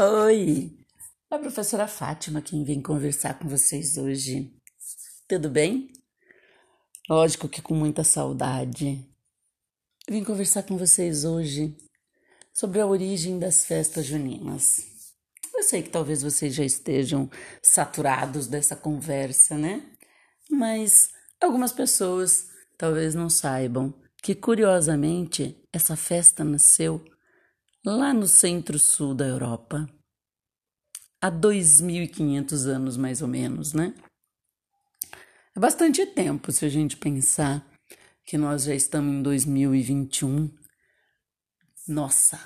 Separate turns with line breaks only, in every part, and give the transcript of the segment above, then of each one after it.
Oi, é a professora Fátima quem vem conversar com vocês hoje. Tudo bem? Lógico que com muita saudade. Eu vim conversar com vocês hoje sobre a origem das festas juninas. Eu sei que talvez vocês já estejam saturados dessa conversa, né? Mas algumas pessoas talvez não saibam que, curiosamente, essa festa nasceu lá no centro-sul da Europa, há 2.500 anos mais ou menos, né? É bastante tempo se a gente pensar que nós já estamos em 2021. Nossa,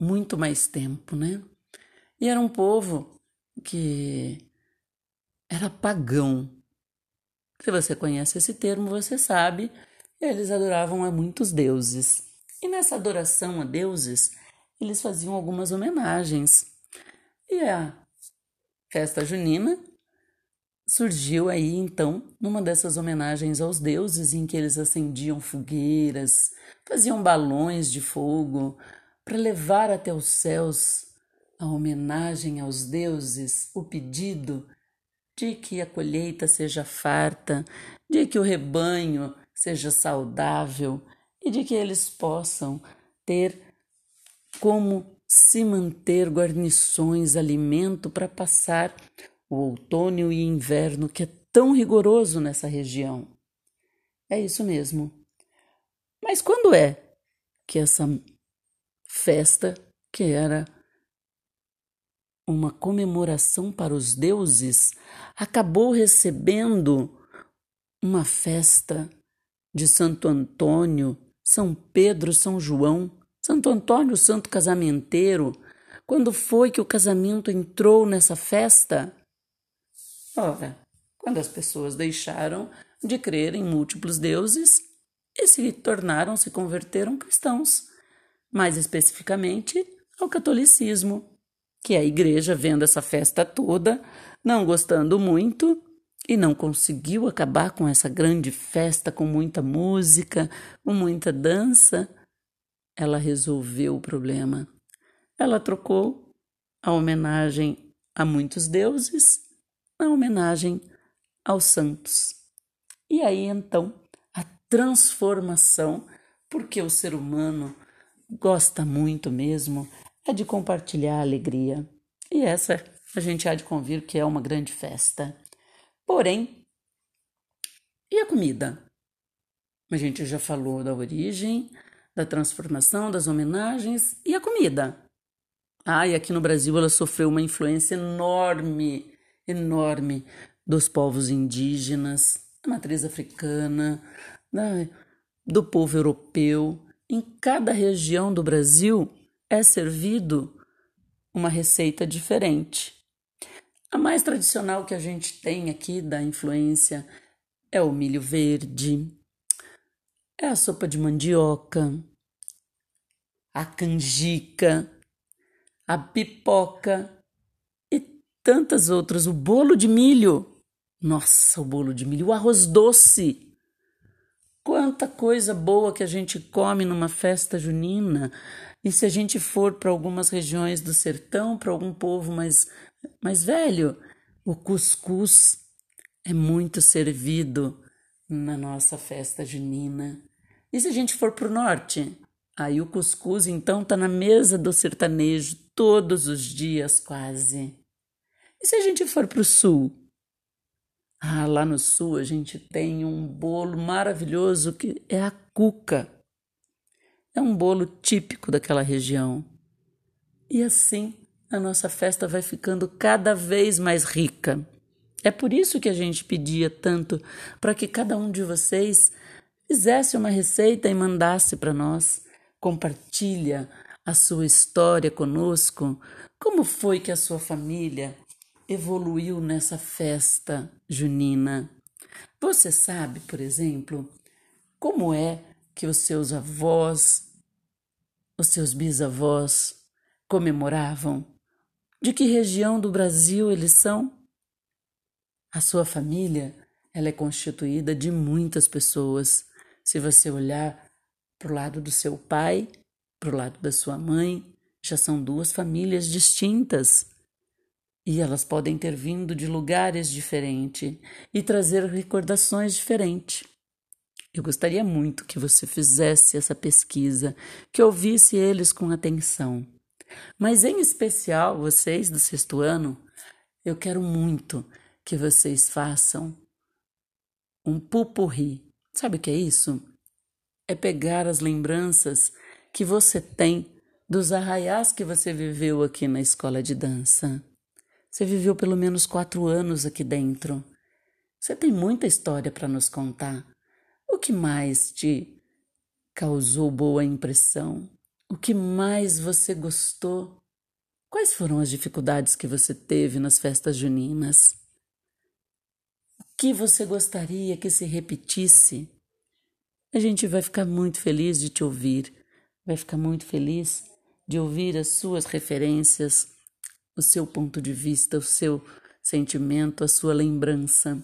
muito mais tempo, né? E era um povo que era pagão. Se você conhece esse termo, você sabe, eles adoravam a muitos deuses. E nessa adoração a deuses, eles faziam algumas homenagens. E a festa junina surgiu aí então numa dessas homenagens aos deuses em que eles acendiam fogueiras, faziam balões de fogo para levar até os céus a homenagem aos deuses, o pedido de que a colheita seja farta, de que o rebanho seja saudável, e de que eles possam ter como se manter guarnições, alimento para passar o outono e inverno que é tão rigoroso nessa região. É isso mesmo. Mas quando é que essa festa, que era uma comemoração para os deuses, acabou recebendo uma festa de Santo Antônio são Pedro, São João, Santo Antônio, Santo Casamenteiro. Quando foi que o casamento entrou nessa festa? Ora, quando as pessoas deixaram de crer em múltiplos deuses e se tornaram, se converteram cristãos, mais especificamente ao catolicismo, que a igreja, vendo essa festa toda, não gostando muito, e não conseguiu acabar com essa grande festa com muita música, com muita dança, ela resolveu o problema. Ela trocou a homenagem a muitos deuses na homenagem aos santos. E aí então a transformação, porque o ser humano gosta muito mesmo é de compartilhar a alegria. E essa a gente há de convir que é uma grande festa. Porém, e a comida? A gente já falou da origem, da transformação, das homenagens e a comida. Ah, e aqui no Brasil ela sofreu uma influência enorme, enorme dos povos indígenas, da matriz africana, do povo europeu. Em cada região do Brasil é servido uma receita diferente. A mais tradicional que a gente tem aqui da influência é o milho verde, é a sopa de mandioca, a canjica, a pipoca e tantas outras. O bolo de milho. Nossa, o bolo de milho, o arroz doce. Quanta coisa boa que a gente come numa festa junina. E se a gente for para algumas regiões do sertão, para algum povo mais mas, velho, o cuscuz é muito servido na nossa festa junina. E se a gente for para o norte? Aí o cuscuz então tá na mesa do sertanejo todos os dias quase. E se a gente for para o sul? Ah, lá no sul a gente tem um bolo maravilhoso que é a cuca. É um bolo típico daquela região. E assim a nossa festa vai ficando cada vez mais rica. É por isso que a gente pedia tanto para que cada um de vocês fizesse uma receita e mandasse para nós. Compartilha a sua história conosco. Como foi que a sua família evoluiu nessa festa junina? Você sabe, por exemplo, como é que os seus avós, os seus bisavós comemoravam de que região do Brasil eles são? A sua família, ela é constituída de muitas pessoas. Se você olhar para o lado do seu pai, para o lado da sua mãe, já são duas famílias distintas. E elas podem ter vindo de lugares diferentes e trazer recordações diferentes. Eu gostaria muito que você fizesse essa pesquisa, que ouvisse eles com atenção. Mas, em especial, vocês do sexto ano, eu quero muito que vocês façam um pupurri. Sabe o que é isso? É pegar as lembranças que você tem dos arraiais que você viveu aqui na escola de dança. Você viveu pelo menos quatro anos aqui dentro. Você tem muita história para nos contar. O que mais te causou boa impressão? O que mais você gostou? Quais foram as dificuldades que você teve nas festas juninas? O que você gostaria que se repetisse? A gente vai ficar muito feliz de te ouvir, vai ficar muito feliz de ouvir as suas referências, o seu ponto de vista, o seu sentimento, a sua lembrança.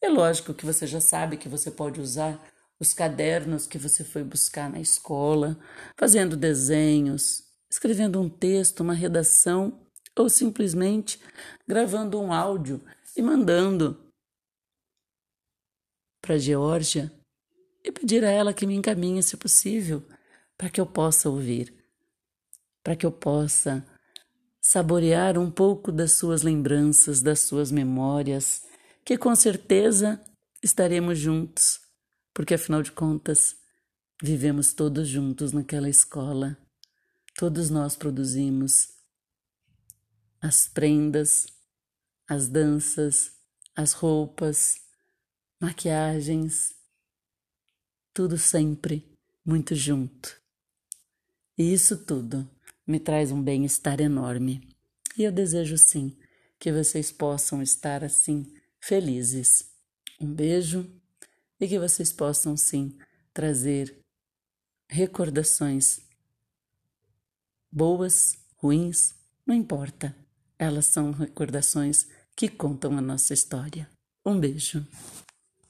É lógico que você já sabe que você pode usar os cadernos que você foi buscar na escola, fazendo desenhos, escrevendo um texto, uma redação ou simplesmente gravando um áudio e mandando para Geórgia e pedir a ela que me encaminhe, se possível, para que eu possa ouvir para que eu possa saborear um pouco das suas lembranças, das suas memórias, que com certeza estaremos juntos, porque afinal de contas, vivemos todos juntos naquela escola. Todos nós produzimos as prendas, as danças, as roupas, maquiagens, tudo sempre muito junto. E isso tudo me traz um bem-estar enorme. E eu desejo sim que vocês possam estar assim felizes. Um beijo e que vocês possam sim trazer recordações boas, ruins, não importa. Elas são recordações que contam a nossa história. Um beijo.